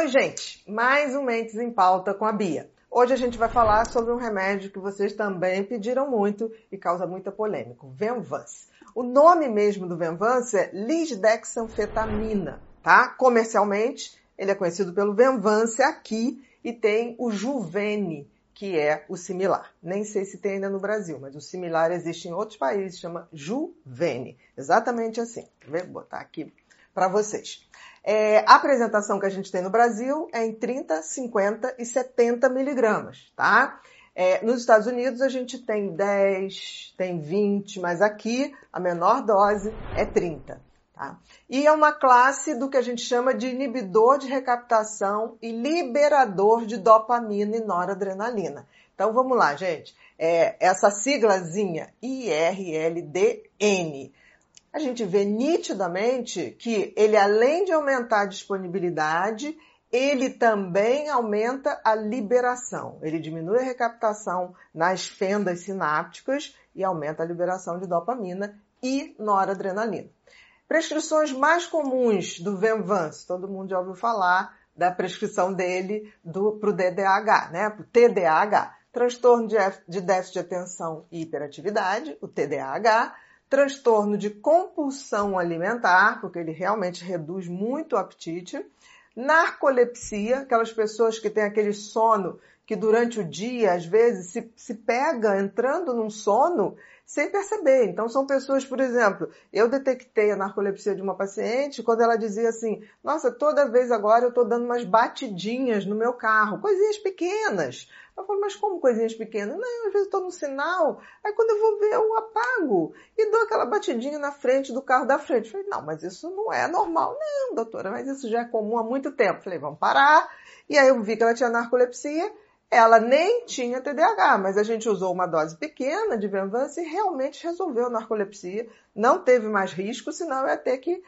Oi, gente! Mais um Mentes em Pauta com a Bia. Hoje a gente vai falar sobre um remédio que vocês também pediram muito e causa muita polêmica, o Venvance. O nome mesmo do Venvance é lisdexanfetamina, tá? Comercialmente, ele é conhecido pelo Venvance aqui e tem o Juvene, que é o similar. Nem sei se tem ainda no Brasil, mas o similar existe em outros países, chama Juvene. Exatamente assim. Vou botar aqui para vocês. É, a apresentação que a gente tem no Brasil é em 30, 50 e 70 miligramas, tá? É, nos Estados Unidos a gente tem 10, tem 20, mas aqui a menor dose é 30. Tá? E é uma classe do que a gente chama de inibidor de recaptação e liberador de dopamina e noradrenalina. Então vamos lá, gente. É, essa siglazinha IRLDN a gente vê nitidamente que ele, além de aumentar a disponibilidade, ele também aumenta a liberação. Ele diminui a recaptação nas fendas sinápticas e aumenta a liberação de dopamina e noradrenalina. Prescrições mais comuns do Venvance, todo mundo já ouviu falar da prescrição dele para o DDAH, né? Para o TDAH. Transtorno de, de déficit de atenção e hiperatividade, o TDAH transtorno de compulsão alimentar, porque ele realmente reduz muito o apetite, narcolepsia, aquelas pessoas que têm aquele sono que durante o dia, às vezes, se, se pega entrando num sono sem perceber. Então, são pessoas, por exemplo, eu detectei a narcolepsia de uma paciente quando ela dizia assim: Nossa, toda vez agora eu estou dando umas batidinhas no meu carro, coisinhas pequenas. Eu falo, mas como coisinhas pequenas? Não, às vezes estou no sinal, aí quando eu vou ver, eu apago e dou aquela batidinha na frente do carro da frente. Eu falei, não, mas isso não é normal. Não, doutora, mas isso já é comum há muito tempo. Eu falei, vamos parar. E aí eu vi que ela tinha narcolepsia. Ela nem tinha TDAH, mas a gente usou uma dose pequena de Venvance e realmente resolveu a narcolepsia. Não teve mais risco, senão eu ia ter que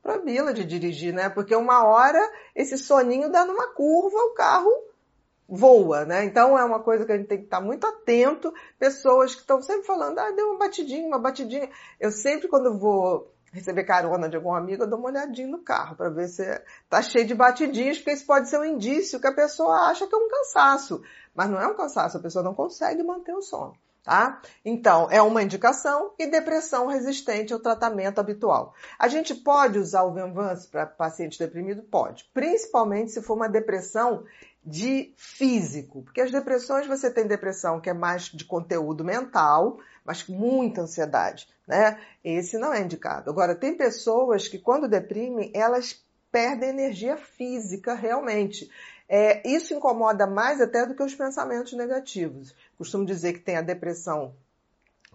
proibi-la de dirigir, né? Porque uma hora esse soninho dá numa curva, o carro voa, né? Então é uma coisa que a gente tem que estar muito atento. Pessoas que estão sempre falando, ah, deu uma batidinha, uma batidinha. Eu sempre, quando vou receber carona de algum amigo, eu dou uma olhadinha no carro para ver se tá cheio de batidinhas, porque isso pode ser um indício que a pessoa acha que é um cansaço. Mas não é um cansaço, a pessoa não consegue manter o sono. Tá? Então, é uma indicação e depressão resistente ao tratamento habitual. A gente pode usar o Venvance para paciente deprimido? Pode. Principalmente se for uma depressão de físico, porque as depressões você tem depressão que é mais de conteúdo mental, mas com muita ansiedade, né? Esse não é indicado. Agora tem pessoas que quando deprimem, elas perdem energia física realmente. É, isso incomoda mais até do que os pensamentos negativos. Costumo dizer que tem a depressão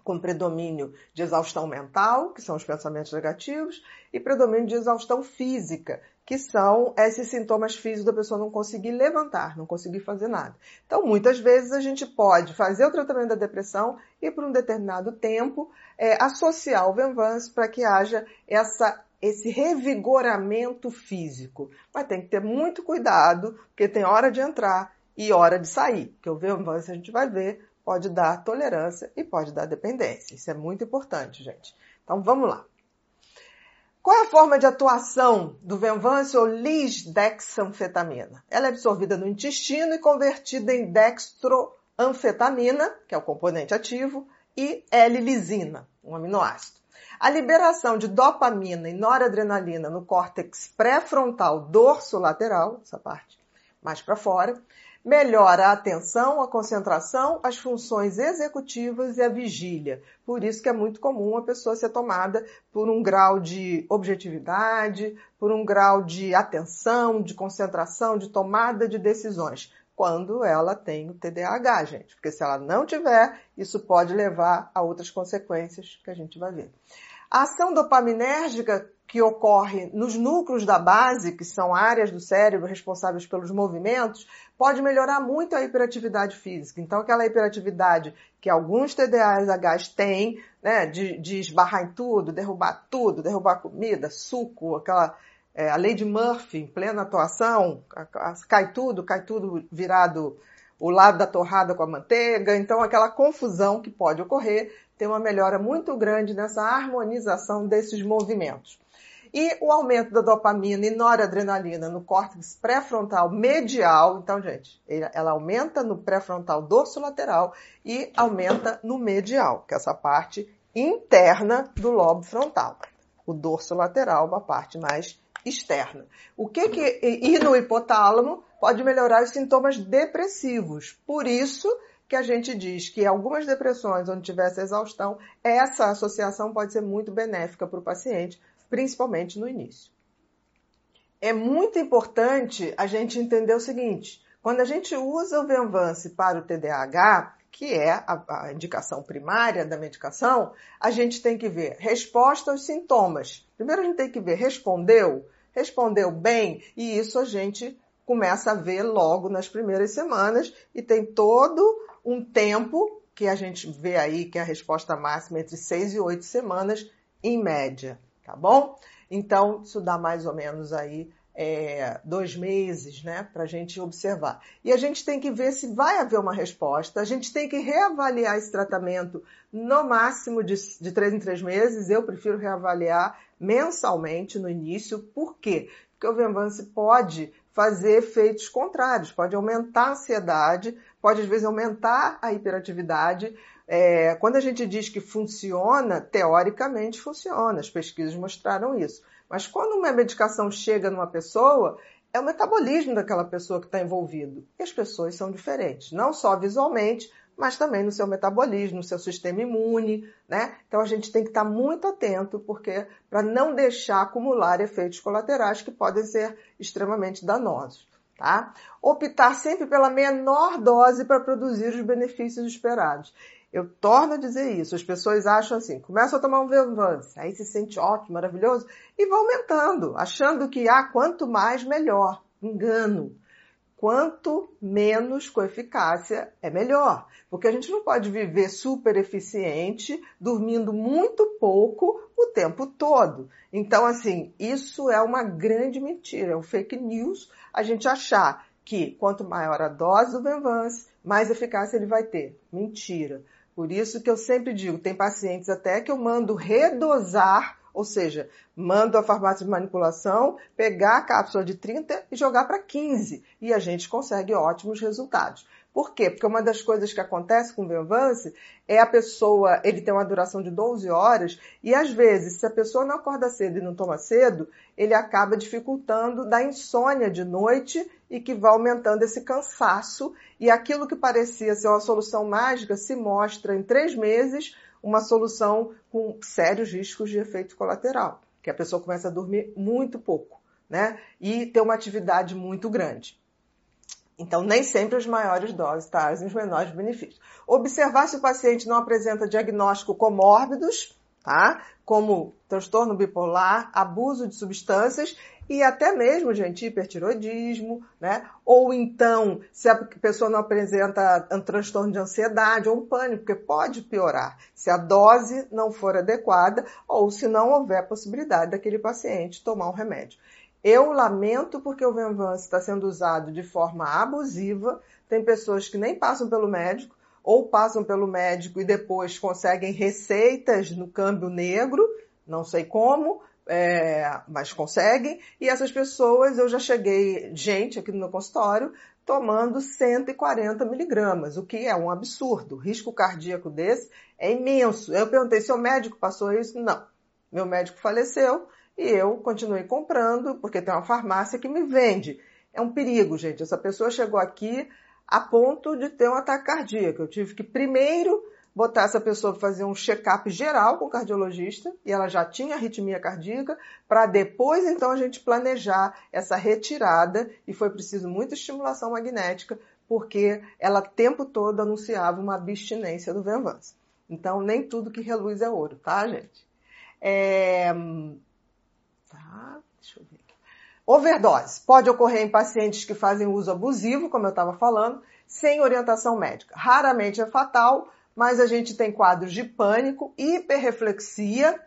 com predomínio de exaustão mental, que são os pensamentos negativos, e predomínio de exaustão física, que são esses sintomas físicos da pessoa não conseguir levantar, não conseguir fazer nada. Então, muitas vezes a gente pode fazer o tratamento da depressão e por um determinado tempo é, associar o Venvance para que haja essa esse revigoramento físico. Mas tem que ter muito cuidado, porque tem hora de entrar e hora de sair. Que o Venvance a gente vai ver pode dar tolerância e pode dar dependência. Isso é muito importante, gente. Então vamos lá. Qual é a forma de atuação do Venvance ou lisdexanfetamina? Ela é absorvida no intestino e convertida em dextroanfetamina, que é o componente ativo, e L-lisina, um aminoácido. A liberação de dopamina e noradrenalina no córtex pré-frontal dorso-lateral, essa parte mais para fora, melhora a atenção, a concentração, as funções executivas e a vigília. Por isso que é muito comum a pessoa ser tomada por um grau de objetividade, por um grau de atenção, de concentração, de tomada de decisões, quando ela tem o TDAH, gente. Porque se ela não tiver, isso pode levar a outras consequências que a gente vai ver. A ação dopaminérgica que ocorre nos núcleos da base, que são áreas do cérebro responsáveis pelos movimentos, pode melhorar muito a hiperatividade física. Então, aquela hiperatividade que alguns TDAHs têm, né, de, de esbarrar em tudo, derrubar tudo, derrubar comida, suco, aquela é, a lei de Murphy em plena atuação, cai tudo, cai tudo virado o lado da torrada com a manteiga, então aquela confusão que pode ocorrer tem uma melhora muito grande nessa harmonização desses movimentos. E o aumento da dopamina e noradrenalina no córtex pré-frontal medial. Então, gente, ela aumenta no pré-frontal dorsolateral e aumenta no medial, que é essa parte interna do lobo frontal. O dorsolateral, uma parte mais externa. O que que e no hipotálamo pode melhorar os sintomas depressivos. Por isso que a gente diz que algumas depressões onde tivesse exaustão, essa associação pode ser muito benéfica para o paciente, principalmente no início. É muito importante a gente entender o seguinte: quando a gente usa o Venvance para o TDAH, que é a, a, indicação primária da medicação, a gente tem que ver resposta aos sintomas. Primeiro a gente tem que ver respondeu, respondeu bem, e isso a gente começa a ver logo nas primeiras semanas e tem todo um tempo que a gente vê aí que é a resposta máxima entre seis e oito semanas em média, tá bom? Então, isso dá mais ou menos aí é, dois meses, né, para a gente observar. E a gente tem que ver se vai haver uma resposta. A gente tem que reavaliar esse tratamento no máximo de, de três em três meses. Eu prefiro reavaliar mensalmente no início. Por quê? Porque o Venvance pode fazer efeitos contrários, pode aumentar a ansiedade, pode às vezes aumentar a hiperatividade. É, quando a gente diz que funciona, teoricamente funciona, as pesquisas mostraram isso. Mas quando uma medicação chega numa pessoa, é o metabolismo daquela pessoa que está envolvido. E as pessoas são diferentes, não só visualmente, mas também no seu metabolismo, no seu sistema imune, né? Então a gente tem que estar muito atento, porque para não deixar acumular efeitos colaterais que podem ser extremamente danosos. Tá? Optar sempre pela menor dose para produzir os benefícios esperados. Eu torno a dizer isso. As pessoas acham assim, começam a tomar um Venvance, aí se sente ótimo, maravilhoso, e vão aumentando, achando que, ah, quanto mais, melhor. Engano. Quanto menos com eficácia é melhor. Porque a gente não pode viver super eficiente, dormindo muito pouco o tempo todo. Então, assim, isso é uma grande mentira, é um fake news a gente achar que quanto maior a dose do Venvance, mais eficácia ele vai ter. Mentira. Por isso que eu sempre digo, tem pacientes até que eu mando redosar, ou seja, mando a farmácia de manipulação pegar a cápsula de 30 e jogar para 15 e a gente consegue ótimos resultados. Por quê? Porque uma das coisas que acontece com o Venvance é a pessoa, ele tem uma duração de 12 horas e às vezes, se a pessoa não acorda cedo e não toma cedo, ele acaba dificultando da insônia de noite e que vai aumentando esse cansaço e aquilo que parecia ser uma solução mágica se mostra em três meses uma solução com sérios riscos de efeito colateral, que a pessoa começa a dormir muito pouco, né? E ter uma atividade muito grande. Então, nem sempre as maiores doses trazem os menores benefícios. Observar se o paciente não apresenta diagnóstico comórbidos, tá? Como transtorno bipolar, abuso de substâncias e até mesmo, gente, hipertiroidismo, né? Ou então, se a pessoa não apresenta um transtorno de ansiedade ou um pânico, porque pode piorar se a dose não for adequada ou se não houver possibilidade daquele paciente tomar um remédio. Eu lamento porque o Venvance está sendo usado de forma abusiva. Tem pessoas que nem passam pelo médico ou passam pelo médico e depois conseguem receitas no câmbio negro, não sei como, é, mas conseguem. E essas pessoas, eu já cheguei, gente aqui no meu consultório, tomando 140 miligramas, o que é um absurdo. O risco cardíaco desse é imenso. Eu perguntei, seu médico passou isso? Não. Meu médico faleceu e eu continuei comprando, porque tem uma farmácia que me vende. É um perigo, gente. Essa pessoa chegou aqui a ponto de ter um ataque cardíaco. Eu tive que primeiro botar essa pessoa para fazer um check-up geral com o cardiologista e ela já tinha arritmia cardíaca, para depois então a gente planejar essa retirada e foi preciso muita estimulação magnética porque ela o tempo todo anunciava uma abstinência do Venvance. Então nem tudo que reluz é ouro, tá, gente? É... Tá, deixa eu ver. Overdose pode ocorrer em pacientes que fazem uso abusivo, como eu estava falando, sem orientação médica. Raramente é fatal, mas a gente tem quadros de pânico, hiperreflexia,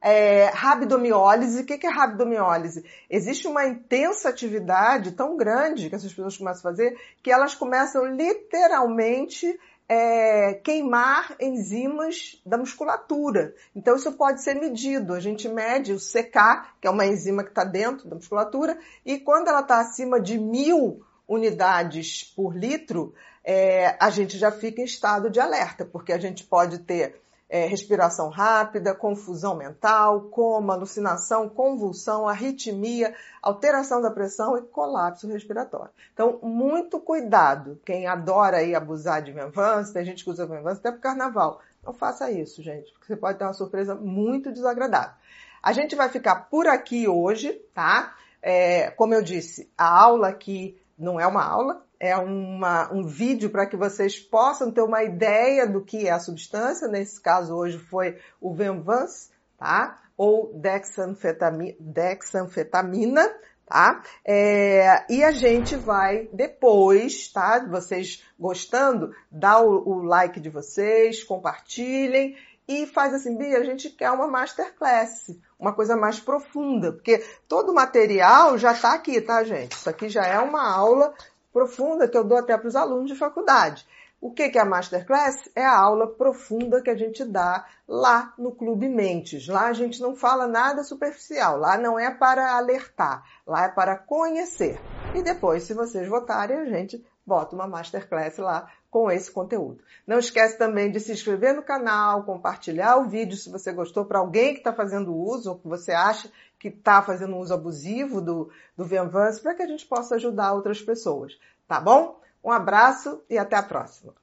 é, rabdomiólise. O que é rabdomiólise? Existe uma intensa atividade tão grande que essas pessoas começam a fazer que elas começam literalmente é, queimar enzimas da musculatura. Então, isso pode ser medido. A gente mede o CK, que é uma enzima que está dentro da musculatura, e quando ela está acima de mil unidades por litro, é, a gente já fica em estado de alerta, porque a gente pode ter é, respiração rápida, confusão mental, coma, alucinação, convulsão, arritmia, alteração da pressão e colapso respiratório. Então, muito cuidado. Quem adora aí abusar de Venvance, tem gente que usa Venvance até para carnaval. Não faça isso, gente, porque você pode ter uma surpresa muito desagradável. A gente vai ficar por aqui hoje, tá? É, como eu disse, a aula aqui não é uma aula, é uma, um vídeo para que vocês possam ter uma ideia do que é a substância. Nesse caso, hoje foi o Venvance, tá? Ou dexanfetamina, dexanfetamina tá? É, e a gente vai depois, tá? Vocês gostando, dá o, o like de vocês, compartilhem e faz assim, Bia, a gente quer uma masterclass, uma coisa mais profunda, porque todo o material já está aqui, tá, gente? Isso aqui já é uma aula profunda que eu dou até para os alunos de faculdade. O que é a Masterclass? É a aula profunda que a gente dá lá no Clube Mentes. Lá a gente não fala nada superficial, lá não é para alertar, lá é para conhecer. E depois, se vocês votarem, a gente bota uma Masterclass lá com esse conteúdo. Não esquece também de se inscrever no canal, compartilhar o vídeo se você gostou para alguém que está fazendo uso ou que você acha que está fazendo uso abusivo do, do Venvance para que a gente possa ajudar outras pessoas. Tá bom? Um abraço e até a próxima.